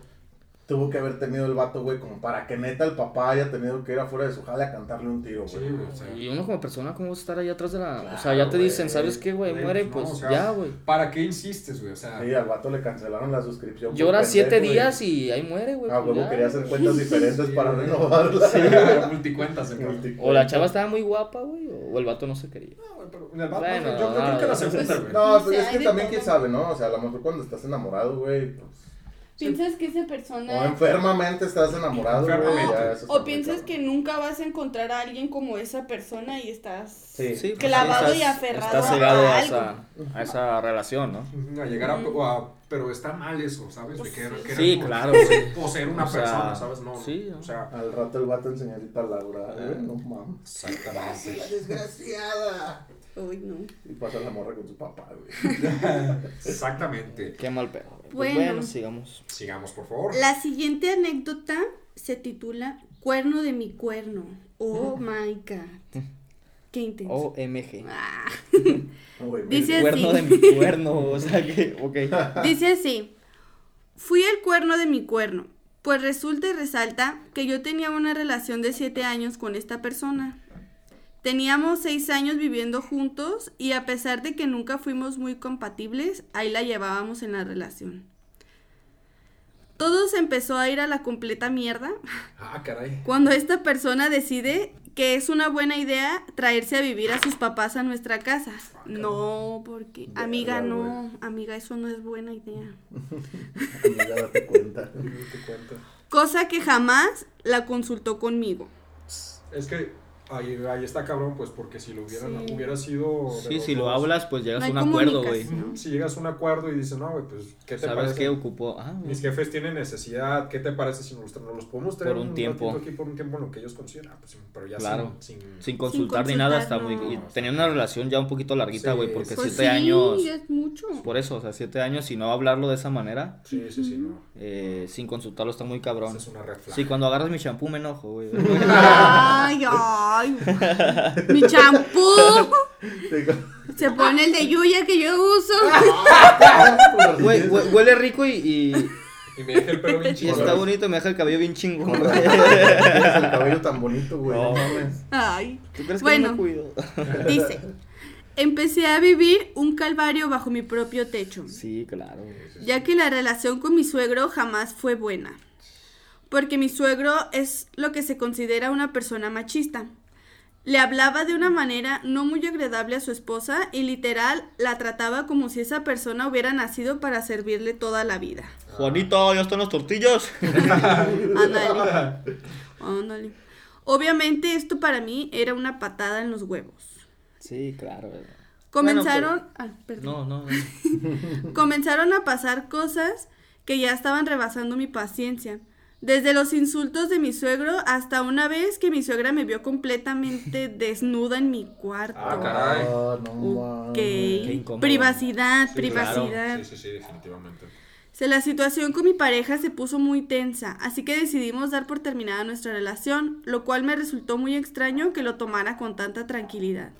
tuvo que haber tenido el vato, güey, como para que neta el papá haya tenido que ir afuera de su jale a cantarle un tiro, güey. Sí, y uno como persona, ¿cómo vas a estar ahí atrás de la...? o sea, ya te dicen, ¿sabes qué, güey? Muere, pues ya, güey. ¿Para qué insistes, güey? O sea... Sí, al vato le cancelaron la suscripción. Llora siete días y ahí muere, güey. Ah, pues güey, quería hacer cuentas diferentes para renovarla. Sí, multicuentas. Multicuentas. O la chava estaba muy guapa, güey, o el vato no se quería. No, güey, pero el vato, bueno, yo, creo que la segunda, güey. No, pero es que también quién sabe, ¿no? O sea, a lo mejor cuando estás enamorado, güey, pues Piensas que esa persona. O enfermamente estás enamorado. o piensas que nunca vas a encontrar a alguien como esa persona y estás sí. clavado y aferrado. Estás cegado a, esa, a esa relación, ¿no? A llegar a, Pero está mal eso, ¿sabes? De que, que sí, claro. Poseer una persona, ¿sabes? No. Sí. O sea. Al rato el vato enseñadita Laura. ¿eh? No mames. Desgraciada. Uy, no. Y pasa la morra con su papá, güey. Exactamente. Qué mal pedo. Pues bueno, sigamos. Sigamos, por favor. La siguiente anécdota se titula Cuerno de mi cuerno. Oh my god. Qué intenso. OMG. Ah. Dice así. Cuerno de mi cuerno. O sea que, ok. Dice así. Fui el cuerno de mi cuerno. Pues resulta y resalta que yo tenía una relación de siete años con esta persona. Teníamos seis años viviendo juntos y a pesar de que nunca fuimos muy compatibles, ahí la llevábamos en la relación. Todo se empezó a ir a la completa mierda. Ah, caray. Cuando esta persona decide que es una buena idea traerse a vivir a sus papás a nuestra casa. Ah, no, porque amiga, no, amiga, eso no es buena idea. amiga, date cuenta. Cosa que jamás la consultó conmigo. Es que Ahí, ahí está cabrón, pues porque si lo hubieran, hubiera sido... Sí, si lo hablas, pues llegas a un acuerdo, güey. Si llegas a un acuerdo y dices, no, güey, pues, ¿qué te ¿Sabes qué ocupó? Ah, Mis jefes tienen necesidad, ¿qué te parece si nos, nos los podemos tener por un, tiempo aquí por un tiempo en lo que ellos consideran? Ah, pues, pero ya claro. sin, sin, consultar ni nada, está muy... Y tenía una relación ya un poquito larguita, güey, porque pues siete años... es mucho. Por eso, o sea, siete años y no hablarlo de esa manera. Sí, sí, sí, no. Eh, sin consultarlo está muy cabrón. es una red Sí, cuando agarras mi shampoo me enojo, güey. ay, ay. Mi champú. Se pone el de Yuya que yo uso. huele rico y, y... me deja el pelo bien chingón. Y está bonito, me deja el cabello bien chingón. el cabello tan bonito, güey. Ay. ¿Tú crees bueno, que me cuido? dice. Empecé a vivir un calvario bajo mi propio techo. Sí, claro. Ya que la relación con mi suegro jamás fue buena. Porque mi suegro es lo que se considera una persona machista. Le hablaba de una manera no muy agradable a su esposa y literal la trataba como si esa persona hubiera nacido para servirle toda la vida. Juanito, ya están las tortillas. Ándale. Ándale. Obviamente esto para mí era una patada en los huevos. Sí, claro. Comenzaron, ah, perdón. No, no. Comenzaron a pasar cosas que ya estaban rebasando mi paciencia. Desde los insultos de mi suegro hasta una vez que mi suegra me vio completamente desnuda en mi cuarto. Ah, caray. Ah, no, ok. Privacidad, privacidad. Sí, sí, sí, definitivamente. la situación con mi pareja se puso muy tensa, así que decidimos dar por terminada nuestra relación, lo cual me resultó muy extraño que lo tomara con tanta tranquilidad.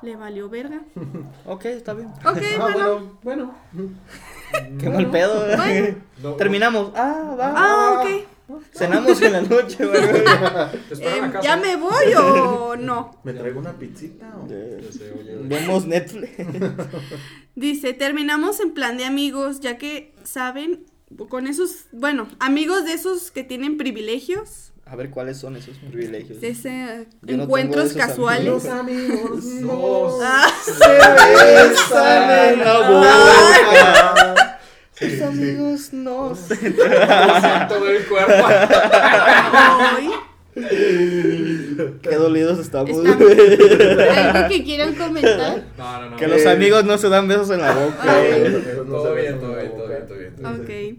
le valió verga. ok, está bien. Ok, ah, bueno. bueno. Qué mal pedo. Terminamos. Ah, va. Ah, ok. Cenamos en la noche, güey. Eh, ¿Ya me voy o no? ¿Me traigo una pizzita o? Vemos Netflix. Dice, terminamos en plan de amigos, ya que, ¿saben? Con esos, bueno, amigos de esos que tienen privilegios. A ver, ¿cuáles son esos privilegios? Ese, Yo no encuentros esos casuales. amigos no Ah, Se besan en la boca. Sí, Sus sí. amigos no se... todo el cuerpo. Qué dolidos estamos. ¿Algo que quieran comentar? No, no, no. Que los Eh. amigos no se dan besos en la boca. Ay. Todo bien, todo bien, todo bien, todo bien. Ok.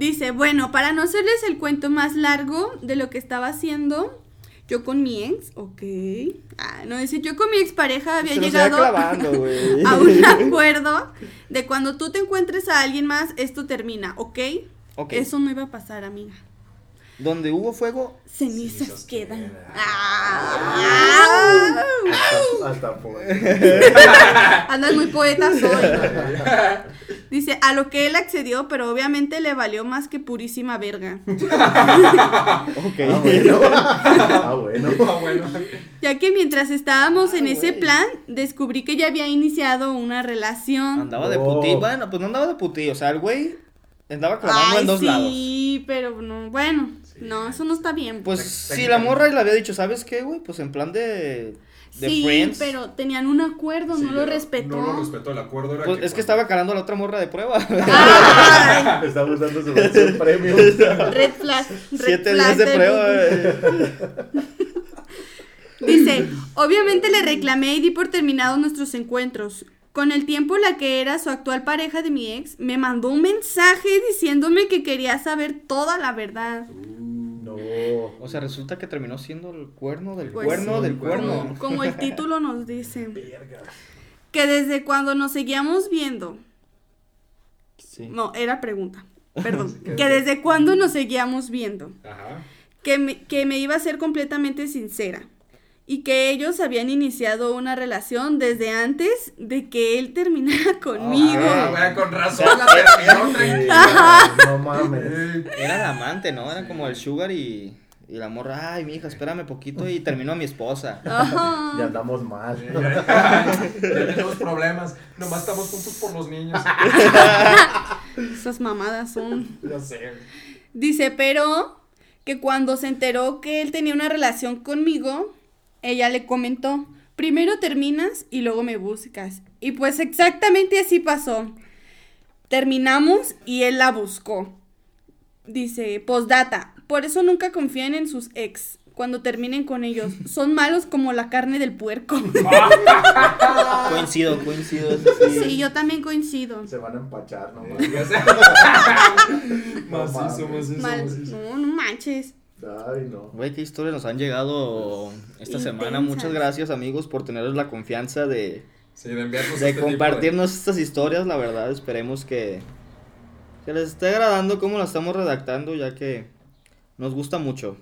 Dice, bueno, para no hacerles el cuento más largo de lo que estaba haciendo, yo con mi ex, ok. Ah, no, dice, yo con mi expareja había Se los iba llegado clavando, a un acuerdo de cuando tú te encuentres a alguien más, esto termina, ¿ok? Ok. Eso no iba a pasar, amiga. Donde hubo fuego, Cenizas Cenizas quedan. quedan. Ah. Hasta por. Andas muy poeta hoy. Dice, a lo que él accedió, pero obviamente le valió más que purísima verga. ok. Ah, bueno. Ah, bueno. Ah, bueno. Ya que mientras estábamos en ese plan, descubrí que ya había iniciado una relación. Andaba de putí. Bueno, pues no andaba de putí. O sea, el güey andaba clavando Ay, en dos sí, lados. pero no, bueno, no, eso no está bien. Pues si la morra le había dicho, ¿sabes qué, güey? Pues en plan de. De sí, Friends. pero tenían un acuerdo, Sí, no lo respetó. No lo respetó. El acuerdo era Pues es que cuando- estaba calando a la otra morra de prueba. Está usando su versión premium. red flag. red Siete flag días de del prueba. Dice, obviamente le reclamé y di por terminados nuestros encuentros. Con el tiempo la que era su actual pareja de mi ex me mandó un mensaje diciéndome que quería saber toda la verdad. No. O sea, resulta que terminó siendo el cuerno del Pues cuerno sí, del cuerno. cuerno. Como el título nos dice. Que desde cuando nos seguíamos viendo. Sí. No, era pregunta. Perdón. que desde cuando nos seguíamos viendo. Ajá. Que me, que me iba a ser completamente sincera. Y que ellos habían iniciado una relación desde antes de que él terminara conmigo. Ah, bueno, con razón la terminó no mames. Era el amante, ¿no? Era como el sugar y, y la morra, ay, mi hija, espérame poquito y terminó mi esposa. Ajá. Ya andamos mal. Ya tenemos problemas. Nomás estamos juntos por los niños. Esas mamadas son. Ya sé. Dice, pero que cuando se enteró que él tenía una relación conmigo, ella le comentó, primero terminas y luego me buscas. Y pues exactamente así pasó. Terminamos y él la buscó. Dice, postdata, por eso nunca confíen en sus ex. Cuando terminen con ellos, son malos como la carne del puerco. Coincido, coincido. eso sí. Sí, yo también coincido. Se van a empachar, no mames. Ya sé. Macizo, mames. macizo, Mal, macizo. no, no manches. Ay, no. Güey, qué historias nos han llegado esta semana. Muchas gracias, amigos, por tenernos la confianza de, Sí, de enviarnos de este tipo compartirnos estas historias. La verdad, esperemos que, que les esté agradando cómo la estamos redactando, ya que nos gusta mucho.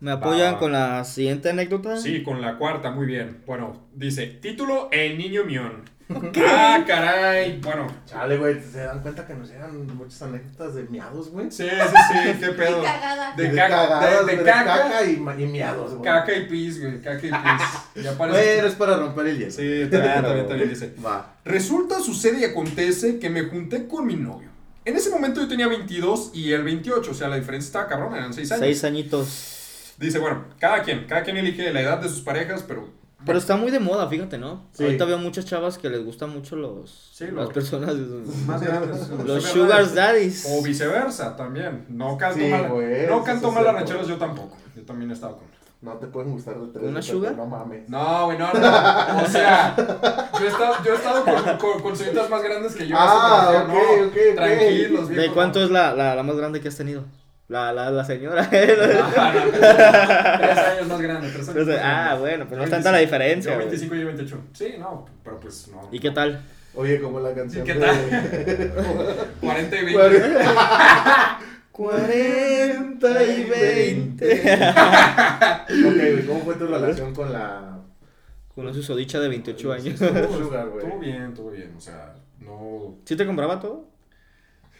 ¿Me apoyan Va. con la siguiente anécdota? Sí, con la cuarta, muy bien. Bueno, dice, título El Niño Mión. Ah, caray. Bueno, Chale, güey, ¿se dan cuenta que nos llegan muchas anécdotas de miados, güey? sí, sí, sí, qué pedo. Cagada. De De caca, cagadas, de, de güey, caca, y, y miados, güey. caca y pis, güey, caca y pis. Ya parece. Bueno, es para romper el hielo. Sí, también, también, también dice. Va. Resulta, sucede y acontece que me junté con mi novio. En ese momento yo tenía 22 y él 28, o sea, la diferencia estaba cabrón, eran 6 años. Seis añitos. Dice, bueno, cada quien, cada quien elige la edad de sus parejas, pero Pero está muy de moda, fíjate, ¿no? Sí. Ahorita veo muchas chavas que les gustan mucho los Sí, las los- personas más grandes. los sugar daddies. O viceversa también. No canto Sí, mal, güey, no canto mal rancheras yo tampoco. Yo también he estado con. No te pueden gustar de tres. ¿Una de sugar? No mames. No, güey, no, no. O sea, yo he estado, yo he estado con, con, con señoritas más grandes que yo. Ah, ok, no, ok. Tranquilos, ¿De viejo, cuánto no. es la, la, la más grande que has tenido? La, la, la señora. Ah, no, tres años más grande. Tres años Entonces, más grande. ah, bueno, pues no es 25, tanta la diferencia. Yo güey. 25 y yo 28. Sí, no, pero pues no. ¿Y qué tal? Oye, como la canción ¿Y qué de... tal? 40 y 20. Cuarenta 40 y 20. ok, güey, ¿cómo fue tu relación con la... Con una susodicha de 28 años. Güey? Todo bien, todo bien. O sea, no. ¿Sí te compraba todo?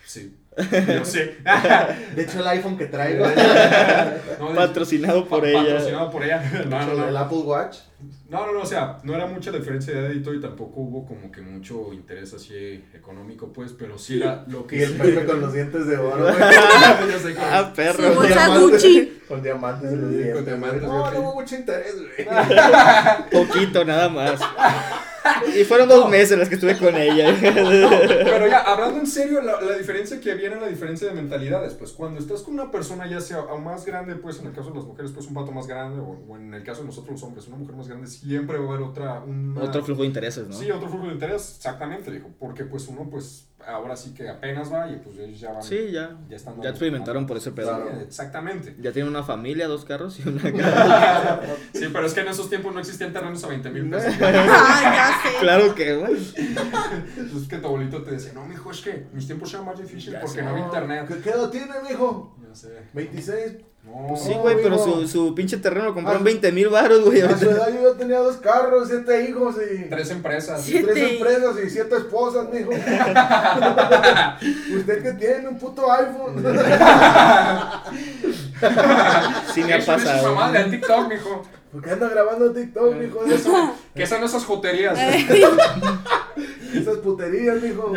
Sí. Yo sé. De hecho, el iPhone que traigo. No, de- Patrocinado por pa- ella. Patrocinado por ella. No, no, El. Apple Watch. No, no, no, o sea, no era mucha la diferencia de edito y tampoco hubo como que mucho interés así económico, pues, pero sí la, lo Y que el sí- Pepe con los dientes de oro, güey. Ah, Su perro. bolsa diamante. Gucci. Con diamantes en los Sí, con diamantes, güey. No, no hubo mucho interés, güey. Poquito, nada más. Y fueron dos meses las que estuve con ella. Pero ya, hablando en serio, la, la diferencia que viene, la diferencia de mentalidades, pues cuando estás con una persona ya sea más grande, pues en el caso de las mujeres, pues un pato más grande, o, o en el caso de nosotros los hombres, una mujer más grande, siempre va a haber otra... una- Otro flujo de intereses, ¿no? Sí, otro flujo de interés, exactamente, dijo, porque pues uno pues ahora sí que apenas va y pues ellos ya van... Sí, ya. ya están Ya experimentaron por ese pedo. Sí, exactamente. Ya tienen una familia, dos carros y una casa. Sí, pero es que en esos tiempos no existían terrenos a 20 mil pesos. Sé. Claro que, güey. Es que tu abuelito te decía, no, mijo, es que mis tiempos eran más difíciles porque no había internet. ¿Qué, qué edad tiene, mijo? Ya sé. 26. No, Sí, No, güey, pero mijo. su, su pinche terreno lo compraron Ah, 20 mil baros, güey. A su edad yo ya tenía dos carros, siete hijos y tres empresas. Sí. y tres Siete. empresas y siete esposas, mijo. Usted que tiene un puto iPhone. Sí me ha Eso pasado. mamá del TikTok, mijo. ¿Por qué anda grabando TikTok, mijo? Que son, que son esas joterías. Esas puterías, mijo.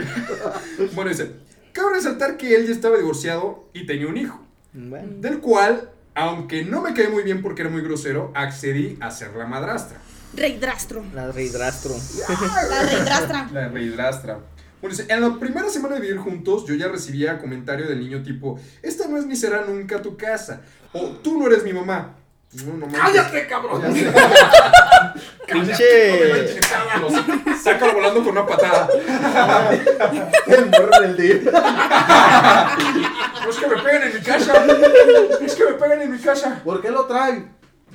Bueno, dice, cabe resaltar que él ya estaba divorciado y tenía un hijo. Bueno. Del cual, aunque no me cae muy bien porque era muy grosero, accedí a ser la madrastra. Rey Drastro. La reidrastro. La Rey Drastra. La reidrastra. Bueno, dice, en la primera semana de vivir juntos, yo ya recibía comentario del niño tipo, esta no es ni será nunca tu casa. O tú no eres mi mamá. No, no. ¡Cállate, cabrón! Pinche. Sácalo, volando con una patada. El morro del día. No es que me peguen en mi casa. Es que me peguen en mi casa. ¿Por qué lo trae?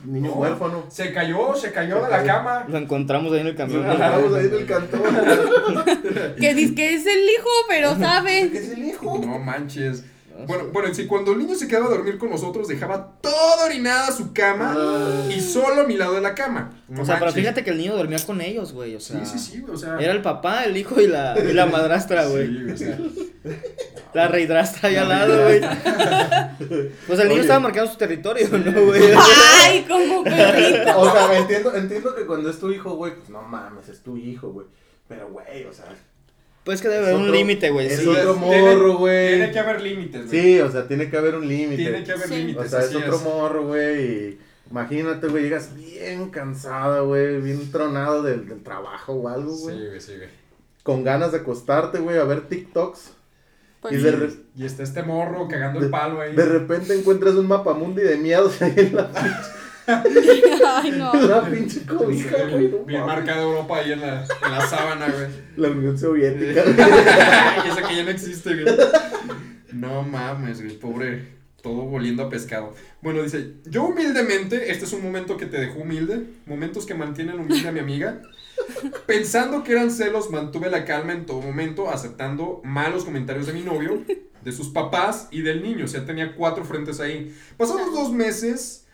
Niño No. huérfano. Se cayó, se cayó de la cama. Lo encontramos ahí en el camión. Estamos ahí en el cantón. Que dice que es el hijo, pero ¿Qué sabe. es el hijo? No manches. Bueno, bueno, si cuando el niño se quedaba a dormir con nosotros, dejaba toda orinada su cama y solo a mi lado de la cama. No O sea, pero fíjate que el niño dormía con ellos, güey. O Sí, sea, sí, sí, güey, o sea. Era el papá, el hijo y la, y la madrastra, güey. Sí, o sea. La reidrastra ahí al lado, güey. Pues el niño Oye. estaba marcando su territorio, ¿no, güey? Ay, como perrito. O sea, entiendo, entiendo que cuando es tu hijo, güey, pues no mames, es tu hijo, güey. Pero, güey, o sea. Pues que debe haber un otro- límite, güey. es sí. otro morro, güey. Tiene que haber límites, güey. Sí, o sea, tiene que haber un límite. Tiene que haber Sí. límites. O sea, es así otro morro, güey. y Imagínate, güey, llegas bien cansado, güey, bien tronado del, del trabajo o algo, Sí, güey. güey, sí, güey. Con ganas de acostarte, güey, a ver TikToks. Pues y sí. de, re- Y está este morro cagando De- el palo ahí. de repente encuentras un mapamundi de miedos ahí en la, Ay, no. la pinche cobija, güey. no Bien marcada Europa ahí en la, en la sábana, güey. La Unión Soviética. y esa que ya no existe, güey. No mames, güey, pobre. Todo volviendo a pescado. Bueno, dice, yo humildemente, este es un momento que te dejó humilde, momentos que mantienen humilde a mi amiga. Pensando que eran celos, mantuve la calma en todo momento, aceptando malos comentarios de mi novio, de sus papás y del niño. O sea, tenía cuatro frentes ahí. Pasados dos meses,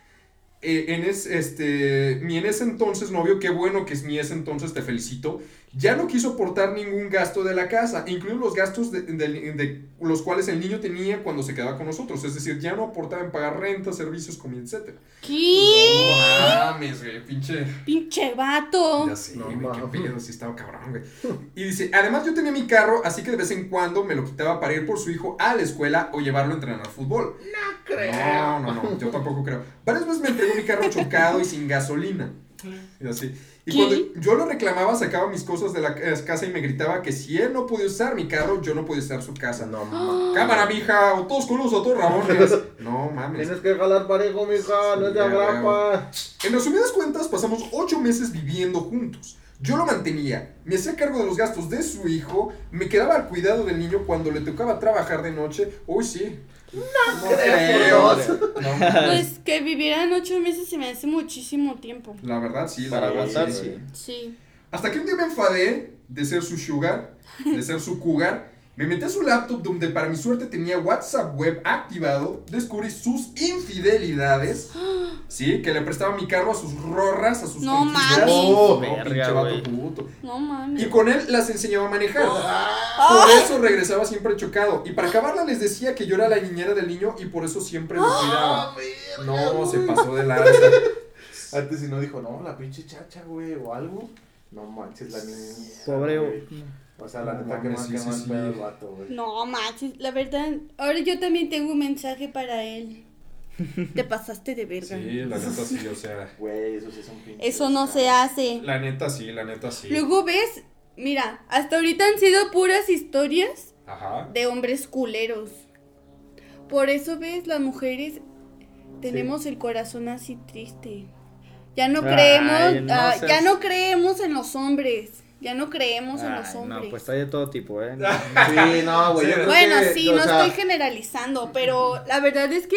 eh, en es, este, mi en ese entonces novio, qué bueno que es mi ese entonces, te felicito, ya no quiso aportar ningún gasto de la casa, incluidos los gastos de, de- de los cuales el niño tenía cuando se quedaba con nosotros. Es decir, ya no aportaba en pagar renta, servicios, comida, etc. ¿Qué? No mames, güey, pinche. Pinche vato. Ya sé, No güey, qué pedo, sí estaba cabrón, güey. Y dice, además yo tenía mi carro, así que de vez en cuando me lo quitaba para ir por su hijo a la escuela o llevarlo a entrenar fútbol. No creo. No, no, no, yo tampoco creo. Varias veces me entregó mi carro chocado y sin gasolina. Y así. Y ¿Qué? cuando yo lo reclamaba, sacaba mis cosas de la casa y me gritaba que si él no podía usar mi carro, yo no podía usar su casa. No mames. Cámara, mija, o todos culos o todos rabones. No mames. Tienes que jalar parejo, mija, no es de Sí, agrapa. En resumidas cuentas, pasamos ocho meses viviendo juntos. Yo lo mantenía, me hacía cargo de los gastos de su hijo, me quedaba al cuidado del niño cuando le tocaba trabajar de noche. Uy, sí. No, creo. No, Pues que vivieran ocho meses se me hace muchísimo tiempo. la verdad, sí. la Para verdad, aguantar, sí. sí. Sí. Hasta que un día me enfadé de ser su sugar, de ser su cougar. Me metí a su laptop donde para mi suerte tenía WhatsApp web activado. Descubrí sus infidelidades. Sí, que le prestaba mi carro a sus rorras, a sus No mames. No, Verga, pinche vato güey. puto. No mames. Y con él las enseñaba a manejar. Ah. Por eso regresaba siempre chocado. Y para acabarla les decía que yo era la niñera del niño y por eso siempre lo Ah. cuidaba. No, se pasó de lanza. Antes si no dijo, no, la pinche chacha, güey, o algo. No manches, la niña. Pobre. güey. O sea, la No neta que más sí, que más pedo el vato, güey. No manches, la verdad. Ahora yo también tengo un mensaje para él. Te pasaste de verga. Sí, la neta sí, o sea. Güey, eso sí es un pinche. Eso no se hace. La neta sí, la neta sí. Luego ves, mira, hasta ahorita han sido puras historias Ajá. de hombres culeros. Por eso ves, las mujeres tenemos el corazón así triste. Ya no Ay, creemos, no ah, seas- ya no creemos en los hombres. Ya no creemos en los hombres. no, pues hay de todo tipo, ¿eh? Sí, no, güey. Creo Bueno, que, sí, no sea, estoy generalizando, pero la verdad es que.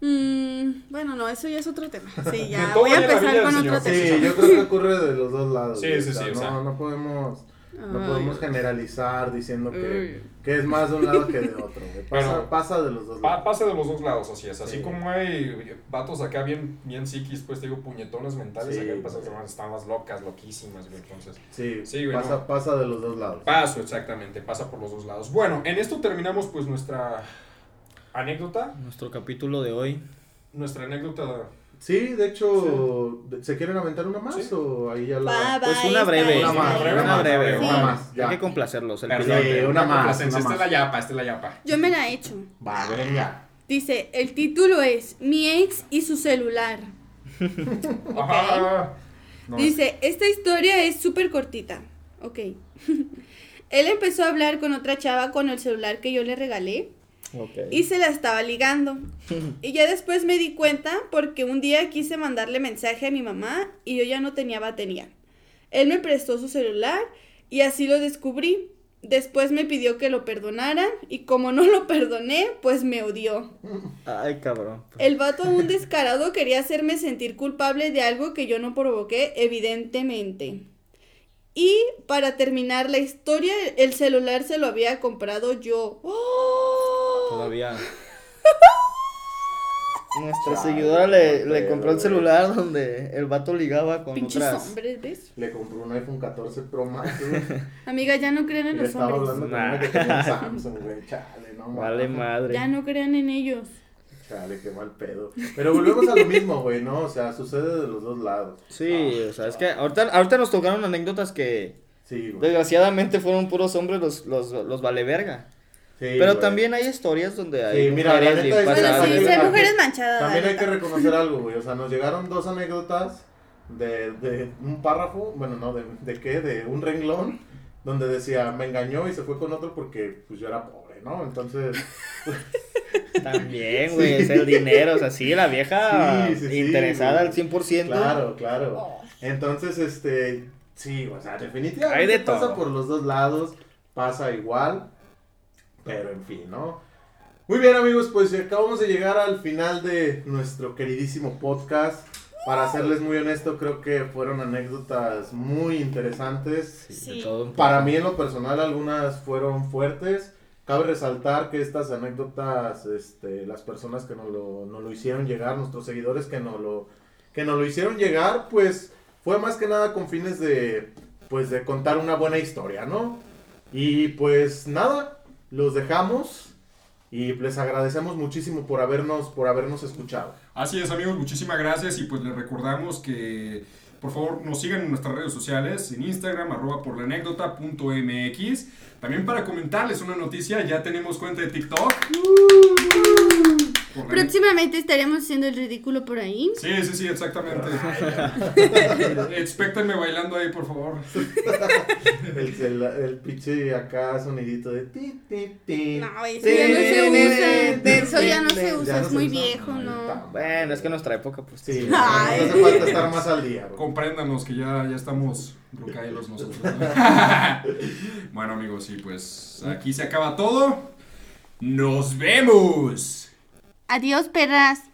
mm, bueno, no, eso ya es otro tema. Sí, ya voy a empezar con señor. otro tema. Sí, yo creo que ocurre de los dos lados. Sí, sí, o sea, sí, o No, sea. no podemos, no Ay. podemos generalizar diciendo que, que es más de un lado que de otro. Pasa, Bueno, pasa de los dos Pa- lados. pasa de los dos lados, así es. Así Sí. como hay vatos acá bien, bien psiquis, pues te digo, puñetonas mentales, Sí, acá hay personas que están más locas, loquísimas, güey. Entonces, Sí, Sí, güey, pasa, no. pasa de los dos lados. paso, exactamente, pasa por los dos lados. Bueno, en esto terminamos pues nuestra anécdota. Nuestro capítulo de hoy. Nuestra anécdota. Sí, de hecho, ¿se quieren aventar una más Sí. o ahí ya la... Va, va, Pues una breve. Una más, Una breve. Sí. Una más, ya. Hay que complacerlos. El Perdón. Sí, una más, Esta es la yapa, esta es la yapa. Yo me la he hecho. Va, venga. Dice, el título es Mi ex y su celular. No, Dice, esta historia es súper cortita. Ok. Él empezó a hablar con otra chava con el celular que yo le regalé Y se la estaba ligando. Y ya después me di cuenta porque un día quise mandarle mensaje a mi mamá y yo ya no tenía batería. Él me prestó su celular y así lo descubrí. Después me pidió que lo perdonara y como no lo perdoné, pues me odió. Ay, cabrón. El vato un descarado quería hacerme sentir culpable de algo que yo no provoqué, evidentemente. Y para terminar la historia, el celular se lo había comprado yo. ¡Oh! Todavía. Nuestra seguidora le, le compró el celular donde el vato ligaba con Pinches otras. hombres, ¿ves? Le compró un iPhone 14 Pro Max, güey. Amiga, ya no crean en le los estaba hombres. hablando con Nah. una que tenía un Samsung, güey. Chale, no Vale mames. madre. Ya no crean en ellos. Chale, qué mal pedo. Pero volvemos a lo mismo, güey, ¿no? O sea, sucede de los dos lados. Sí, o sea, es que ahorita, ahorita nos tocaron anécdotas que Sí, güey. desgraciadamente fueron puros hombres los, los, los vale verga. Sí, Pero güey. también hay historias donde hay Sí, mira, mujeres neta bien es- Bueno, pasadas sí, de sí, También- hay mujeres manchadas. También hay que reconocer algo, güey. O sea, nos llegaron dos anécdotas de, de un párrafo, bueno, no, de, de qué, de un renglón, donde decía, me engañó y se fue con otro porque pues yo era pobre, ¿no? Entonces, También, güey, es el dinero, o sea, sí, la vieja Sí, sí, sí, interesada al 100%. claro, claro. Oh. Entonces, este, sí, o sea, definitivamente Hay de pasa todo. por los dos lados, pasa igual, pero en fin, ¿no? Muy bien amigos, pues acabamos de llegar al final de nuestro queridísimo podcast. Para serles muy honesto, creo que fueron anécdotas muy interesantes. Sí. Para mí en lo personal algunas fueron fuertes. Cabe resaltar que estas anécdotas, este, las personas que nos lo, nos lo hicieron llegar, nuestros seguidores que nos lo, que nos lo hicieron llegar, pues fue más que nada con fines de, pues de contar una buena historia, ¿no? Y pues nada, los dejamos y les agradecemos muchísimo por habernos, por habernos escuchado. Así es, amigos, muchísimas gracias y pues les recordamos que por favor nos sigan en nuestras redes sociales, en Instagram, arroba por la anécdota punto MX. También para comentarles una noticia, ya tenemos cuenta de TikTok. Por Próximamente estaremos haciendo el ridículo por ahí. Sí, sí, sí, exactamente. Expéctenme bailando ahí, por favor. El, el, el pinche acá sonidito de ti, ti, ti. No, eso ya no se usa. Eso ya no se usa, es muy viejo, ¿no? Bueno, es que en nuestra época, pues. Sí, no hace falta estar más al día. Compréndanos que ya, ya estamos brucailos nosotros. ¿no? bueno, amigos, sí, pues aquí se acaba todo. ¡Nos vemos! Adiós, perras.